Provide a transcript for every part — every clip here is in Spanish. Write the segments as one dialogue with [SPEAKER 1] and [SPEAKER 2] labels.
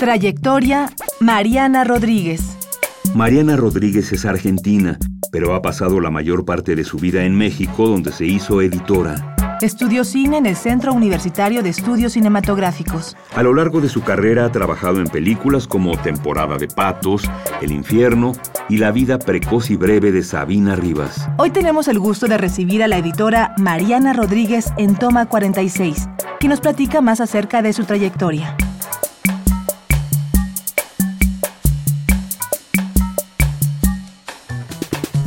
[SPEAKER 1] Trayectoria, Mariana Rodríguez.
[SPEAKER 2] Mariana Rodríguez es argentina, pero ha pasado la mayor parte de su vida en México, donde se hizo editora.
[SPEAKER 1] Estudió cine en el Centro Universitario de Estudios Cinematográficos.
[SPEAKER 2] A lo largo de su carrera ha trabajado en películas como Temporada de Patos, El Infierno y La vida precoz y breve de Sabina Rivas.
[SPEAKER 1] Hoy tenemos el gusto de recibir a la editora Mariana Rodríguez en Toma 46, que nos platica más acerca de su trayectoria.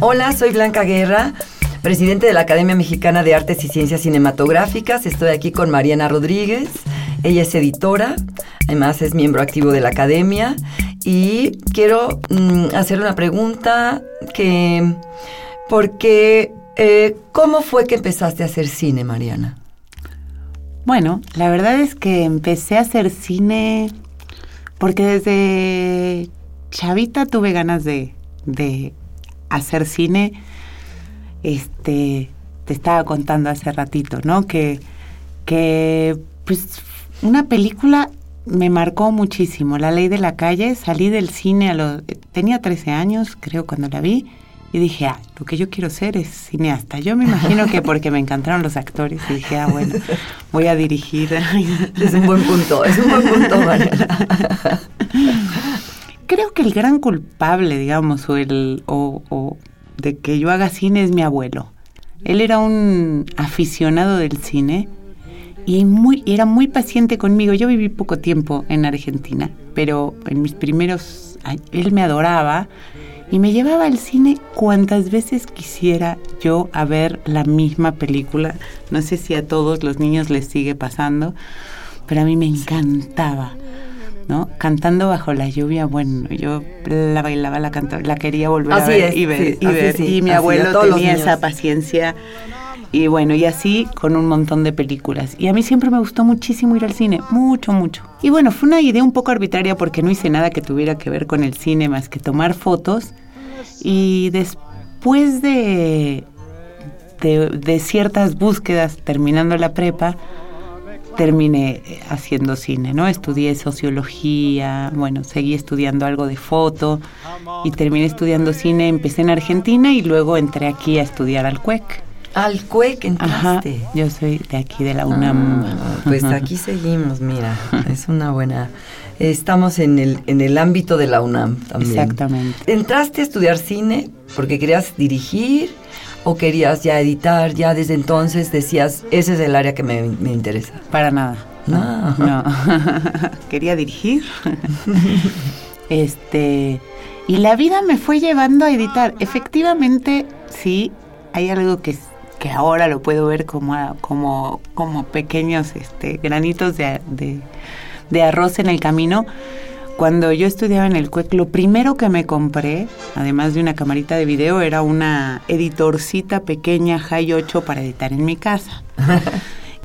[SPEAKER 3] Hola, soy Blanca Guerra, presidente de la Academia Mexicana de Artes y Ciencias Cinematográficas. Estoy aquí con Mariana Rodríguez. Ella es editora, además es miembro activo de la Academia. Y quiero mm, hacer una pregunta que, porque, eh, ¿cómo fue que empezaste a hacer cine, Mariana?
[SPEAKER 4] Bueno, la verdad es que empecé a hacer cine porque desde chavita tuve ganas de, de hacer cine, este, te estaba contando hace ratito, ¿no? Que, que pues una película me marcó muchísimo. La ley de la calle, salí del cine a los... Tenía 13 años, creo, cuando la vi. Y dije, ah, lo que yo quiero ser es cineasta. Yo me imagino que porque me encantaron los actores y dije, ah, bueno, voy a dirigir.
[SPEAKER 3] Es un buen punto, es un buen punto, Mariana.
[SPEAKER 4] creo que el gran culpable, digamos, o el o, de que yo haga cine es mi abuelo. Él era un aficionado del cine y era muy paciente conmigo. Yo viví poco tiempo en Argentina, pero en mis primeros él me adoraba y me llevaba al cine cuantas veces quisiera yo a ver la misma película. No sé si a todos los niños les sigue pasando, pero a mí me encantaba. ¿No? Cantando bajo la lluvia, bueno, yo la bailaba, la cantaba, la quería volver a ver y ver, y, ver. y mi abuelo tenía esa paciencia. Y bueno, y así con un montón de películas. Y a mí siempre me gustó muchísimo ir al cine, mucho, mucho. Y bueno, fue una idea un poco arbitraria porque no hice nada que tuviera que ver con el cine más que tomar fotos. Y después de, de, de ciertas búsquedas terminando la prepa, terminé eh, haciendo cine, ¿no? Estudié sociología, bueno, seguí estudiando algo de foto y terminé estudiando cine, empecé en Argentina y luego entré aquí a estudiar al CUEC.
[SPEAKER 3] Al CUEC entraste.
[SPEAKER 4] yo soy de aquí de la UNAM.
[SPEAKER 3] Ah, pues aquí seguimos, mira, es una buena estamos en el, en el ámbito de la UNAM también.
[SPEAKER 4] Exactamente.
[SPEAKER 3] ¿Entraste a estudiar cine porque querías dirigir o querías ya editar, ya desde entonces decías, ese es el área que me, interesa?
[SPEAKER 4] Para nada.
[SPEAKER 3] No.
[SPEAKER 4] No. Quería dirigir. este. Y la vida me fue llevando a editar. Efectivamente, sí, hay algo que, que ahora lo puedo ver como, como, como pequeños este, granitos de, de arroz en el camino cuando yo estudiaba en el CUEC, lo primero que me compré, además de una camarita de video, era una editorcita pequeña High 8 para editar en mi casa.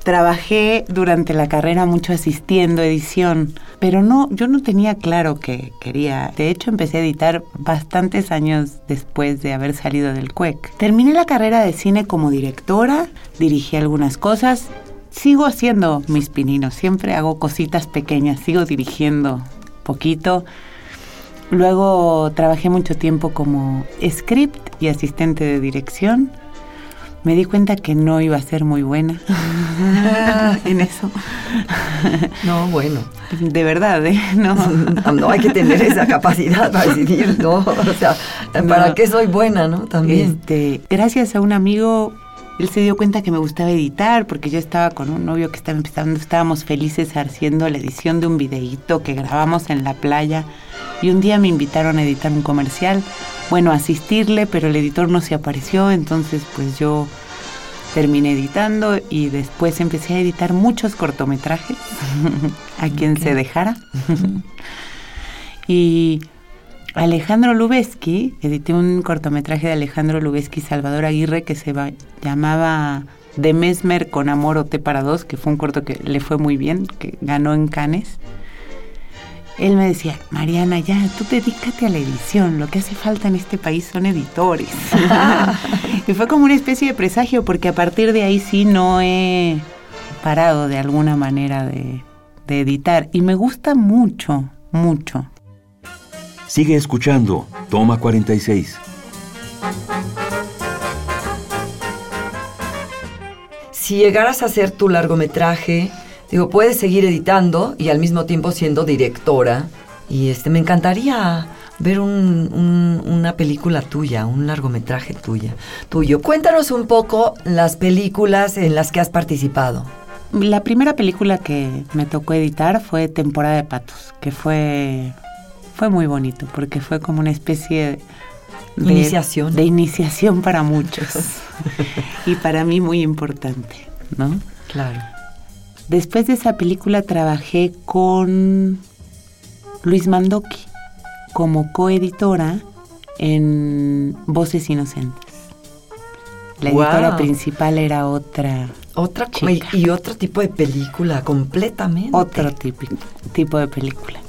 [SPEAKER 4] Trabajé durante la carrera mucho asistiendo edición, pero no, yo no tenía claro que quería. De hecho, empecé a editar bastantes años después de haber salido del CUEC. Terminé la carrera de cine como directora, dirigí algunas cosas, sigo haciendo mis pininos, siempre hago cositas pequeñas, sigo dirigiendo poquito. Luego trabajé mucho tiempo como script y asistente de dirección. me di cuenta que no iba a ser muy buena en eso.
[SPEAKER 3] No, bueno.
[SPEAKER 4] De verdad, ¿eh? No.
[SPEAKER 3] no hay que tener esa capacidad para decidir, ¿no? O sea, ¿para qué soy buena, no? También.
[SPEAKER 4] Este, gracias a un amigo, él se dio cuenta que me gustaba editar, porque yo estaba con un novio que estaba empezando, estábamos felices haciendo la edición de un videíto que grabamos en la playa. Y un día me invitaron a editar un comercial bueno, asistirle, pero el editor no se apareció, entonces pues yo terminé editando y después empecé a editar muchos cortometrajes a quien se dejara. y Alejandro Lubeski, edité un cortometraje de Alejandro Lubeski y Salvador Aguirre que se llamaba De Mesmer con Amor o Té para Dos, que fue un corto que le fue muy bien, que ganó en Cannes él me decía, Mariana, ya, tú dedícate a la edición, lo que hace falta en este país son editores. y fue como una especie de presagio, porque a partir de ahí sí no he parado de alguna manera de, de editar. Y me gusta mucho, mucho.
[SPEAKER 2] Sigue escuchando, toma 46.
[SPEAKER 3] Si llegaras a hacer tu largometraje, Digo, puedes seguir editando y al mismo tiempo siendo directora. Y este, me encantaría ver una película tuya, un largometraje tuya, tuyo. Cuéntanos un poco las películas en las que has participado.
[SPEAKER 4] La primera película que me tocó editar fue Temporada de Patos, que fue, fue muy bonito, porque fue como una especie
[SPEAKER 3] de iniciación.
[SPEAKER 4] De iniciación para muchos. y para mí muy importante, ¿no?
[SPEAKER 3] Claro.
[SPEAKER 4] Después de esa película trabajé con Luis Mandoki como coeditora en Voces Inocentes. La editora principal era otra.
[SPEAKER 3] Otra y otro tipo de película, completamente.
[SPEAKER 4] Otro tipo de película.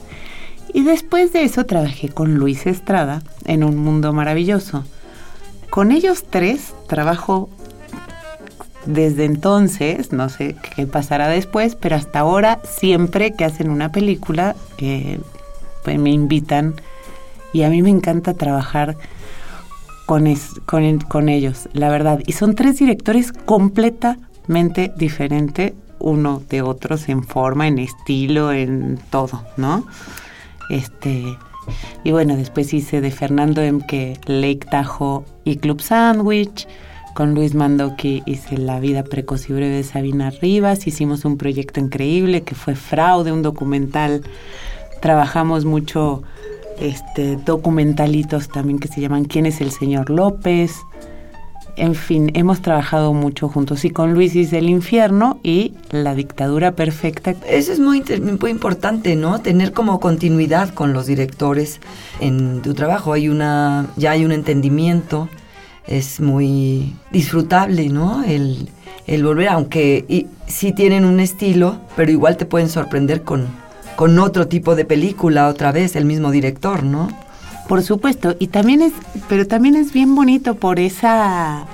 [SPEAKER 4] Y después de eso trabajé con Luis Estrada en Un Mundo Maravilloso. Con ellos tres trabajo desde entonces, no sé qué pasará después, pero hasta ahora siempre que hacen una película eh, pues me invitan y a mí me encanta trabajar con, con, ellos, la verdad. Y son tres directores completamente diferentes uno de otros en forma, en estilo, en todo, ¿no? Este, y bueno, después hice de Fernando Emke, Lake Tahoe y Club Sandwich con Luis Mandoki hice La vida precoz y breve de Sabina Rivas, hicimos un proyecto increíble que fue Fraude, un documental. Trabajamos mucho este documentalitos también que se llaman ¿Quién es el señor López? En fin, hemos trabajado mucho juntos y con Luis hice El infierno y La dictadura perfecta.
[SPEAKER 3] Eso es muy, muy importante, ¿no? Tener como continuidad con los directores en tu trabajo. Hay una, ya hay un entendimiento es muy disfrutable, ¿no? El, volver, aunque y, sí tienen un estilo, pero igual te pueden sorprender con, con otro tipo de película otra vez, el mismo director, ¿no?
[SPEAKER 4] Por supuesto, y también es, pero también es bien bonito por esa...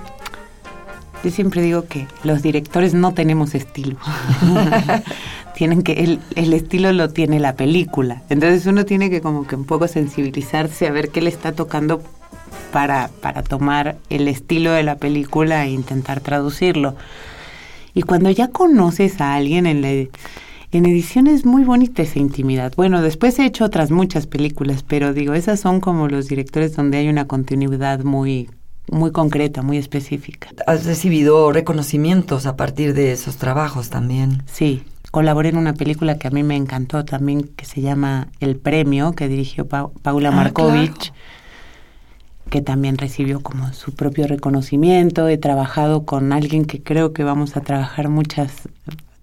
[SPEAKER 4] Yo siempre digo que los directores no tenemos estilo. Tienen que, el, el estilo lo tiene la película. Entonces uno tiene que como que un poco sensibilizarse a ver qué le está tocando para, para tomar el estilo de la película e intentar traducirlo. Y cuando ya conoces a alguien en la, en edición es muy bonita esa intimidad. Bueno, después he hecho otras muchas películas, pero digo, esas son como los directores donde hay una continuidad muy muy concreta, muy específica.
[SPEAKER 3] ¿Has recibido reconocimientos a partir de esos trabajos también?
[SPEAKER 4] Sí, colaboré en una película que a mí me encantó también, que se llama El Premio, que dirigió Paula ah, Markovich que también recibió como su propio reconocimiento. He trabajado con alguien que creo que vamos a trabajar muchas,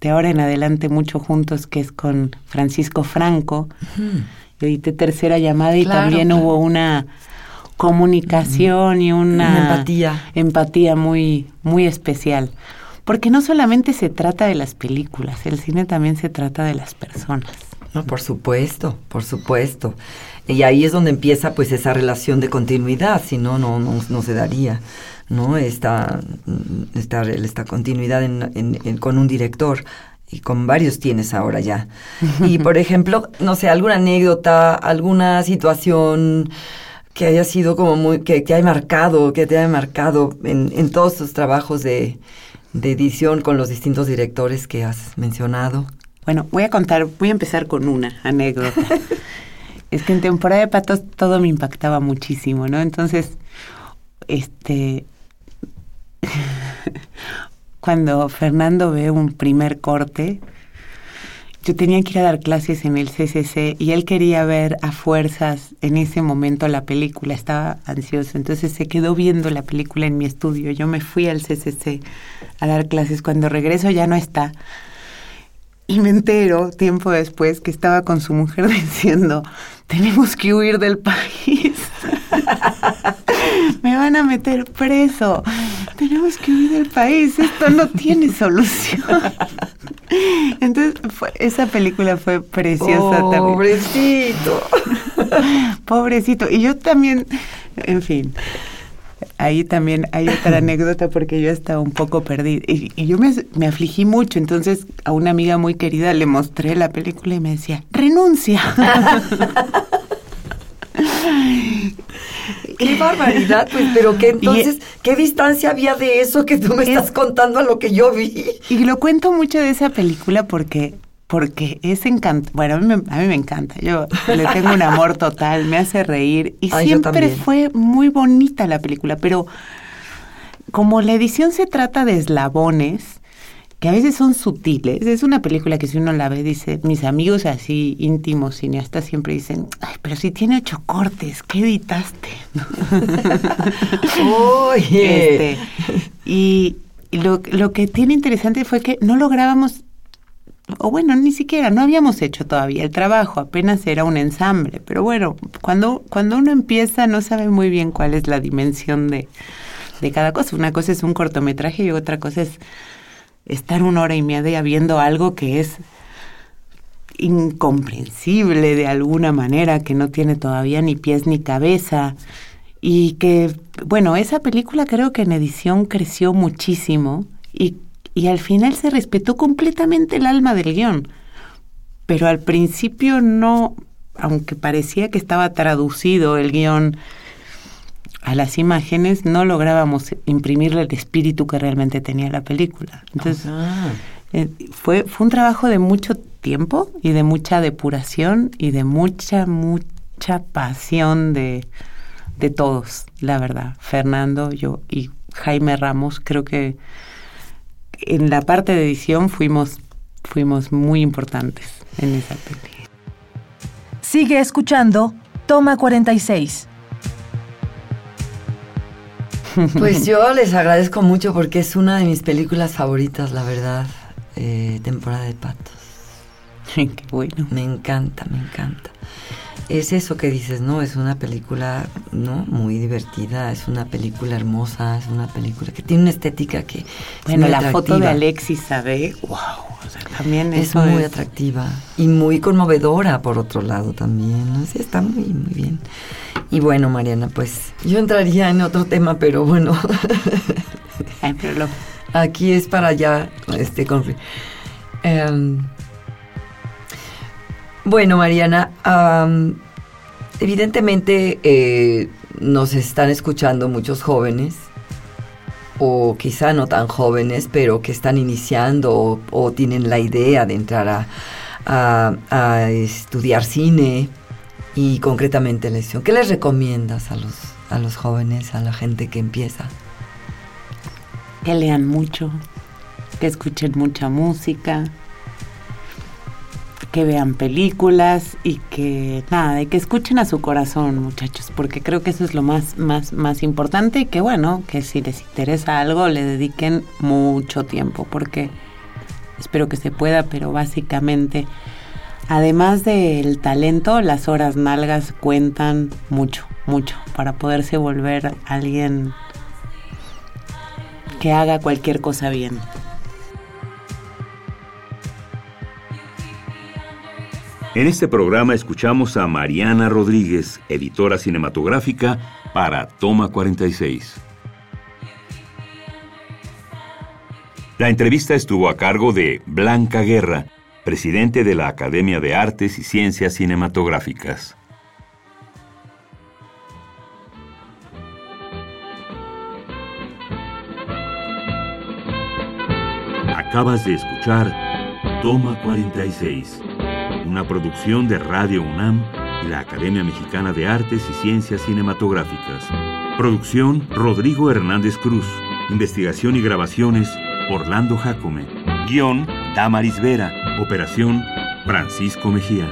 [SPEAKER 4] de ahora en adelante mucho juntos, que es con Francisco Franco. Yo edité tercera llamada y también hubo una comunicación y una,
[SPEAKER 3] empatía.
[SPEAKER 4] empatía muy, muy especial. Porque no solamente se trata de las películas, el cine también se trata de las personas.
[SPEAKER 3] No, por supuesto, por supuesto. Y ahí es donde empieza pues esa relación de continuidad, si no, no, no, se daría, ¿no? Esta, esta, esta continuidad en, con un director y con varios tienes ahora ya. Y por ejemplo, no sé, alguna anécdota, alguna situación que haya sido como muy, que, que haya marcado, que te haya marcado en, en todos tus trabajos de, de edición con los distintos directores que has mencionado?
[SPEAKER 4] Bueno, voy a contar, voy a empezar con una anécdota. es que en temporada de patos todo me impactaba muchísimo, ¿no? Entonces, este, cuando Fernando ve un primer corte, yo tenía que ir a dar clases en el CCC y él quería ver a fuerzas en ese momento la película, estaba ansioso, entonces se quedó viendo la película en mi estudio. Yo me fui al CCC a dar clases, cuando regreso ya no está. Y me entero tiempo después que estaba con su mujer diciendo, tenemos que huir del país. me van a meter preso. Tenemos que huir del país. Esto no tiene solución. Entonces, esa película fue preciosa
[SPEAKER 3] también. Pobrecito.
[SPEAKER 4] Pobrecito. Y yo también, en fin. Ahí también hay otra anécdota porque yo estaba un poco perdida. Y, y yo me, me, afligí mucho. Entonces a una amiga muy querida le mostré la película y me decía, renuncia.
[SPEAKER 3] Qué barbaridad, pues, pero que entonces, ¿qué distancia había de eso que tú me estás contando a lo que yo vi?
[SPEAKER 4] Y lo cuento mucho de esa película porque porque es encantador. Bueno, a mí, me, a mí, me, encanta. Yo le tengo un amor total, me hace reír. Y
[SPEAKER 3] Ay,
[SPEAKER 4] siempre fue muy bonita la película, pero como la edición se trata de eslabones, que a veces son sutiles, es una película que si uno la ve, dice, mis amigos así íntimos cineastas siempre dicen, ay, pero si tiene ocho cortes, ¿qué editaste?
[SPEAKER 3] Oye.
[SPEAKER 4] Este, y lo, lo que tiene interesante fue que no lográbamos o bueno, ni siquiera, no habíamos hecho todavía el trabajo, apenas era un ensamble, pero bueno, cuando, cuando uno empieza no sabe muy bien cuál es la dimensión de, de cada cosa. Una cosa es un cortometraje y otra cosa es estar una hora y media viendo algo que es incomprensible de alguna manera, que no tiene todavía ni pies ni cabeza. Y que, bueno, esa película creo que en edición creció muchísimo y y al final se respetó completamente el alma del guion. Pero al principio no, aunque parecía que estaba traducido el guion a las imágenes, no lográbamos imprimirle el espíritu que realmente tenía la película. Entonces, eh, fue, fue un trabajo de mucho tiempo y de mucha depuración y de mucha, mucha pasión de, de todos, la verdad. Fernando, yo y Jaime Ramos, creo que en la parte de edición fuimos, fuimos muy importantes en esa película.
[SPEAKER 1] Sigue escuchando Toma 46.
[SPEAKER 3] Pues yo les agradezco mucho porque es una de mis películas favoritas, la verdad. Eh, temporada de patos.
[SPEAKER 4] Qué bueno.
[SPEAKER 3] Me encanta, me encanta es eso que dices, ¿no? Es una película, ¿no? Muy divertida, es una película hermosa, es una película que tiene una estética que
[SPEAKER 4] Bueno,
[SPEAKER 3] es muy
[SPEAKER 4] la
[SPEAKER 3] atractiva.
[SPEAKER 4] foto de Alexis Sabe, wow, o sea, también
[SPEAKER 3] es
[SPEAKER 4] eso
[SPEAKER 3] muy
[SPEAKER 4] es-
[SPEAKER 3] atractiva y muy conmovedora por otro lado también, ¿no? Sí, está muy, muy bien. Y bueno, Mariana, pues yo entraría en otro tema, pero bueno,
[SPEAKER 4] Ay, pero lo-
[SPEAKER 3] aquí es para ya este. Em, bueno, Mariana, evidentemente eh, nos están escuchando muchos jóvenes, o quizá no tan jóvenes, pero que están iniciando o, o tienen la idea de entrar a, a- estudiar cine y concretamente la edición. ¿Qué les recomiendas a los, a los jóvenes, a la gente que empieza?
[SPEAKER 4] que lean mucho, que escuchen mucha música, que vean películas y que nada, y que escuchen a su corazón, muchachos, porque creo que eso es lo más más más importante y que bueno, que si les interesa algo le dediquen mucho tiempo, porque espero que se pueda, pero básicamente además del talento, las horas nalgas cuentan mucho, mucho para poderse volver alguien que haga cualquier cosa bien.
[SPEAKER 2] En este programa escuchamos a Mariana Rodríguez, editora cinematográfica para Toma 46. La entrevista estuvo a cargo de Blanca Guerra, presidente de la Academia de Artes y Ciencias Cinematográficas. Acabas de escuchar Toma 46 una producción de Radio UNAM y la Academia Mexicana de Artes y Ciencias Cinematográficas. Producción Rodrigo Hernández Cruz. Investigación y grabaciones Orlando Jacome. Guión Damaris Vera. Operación Francisco Mejía.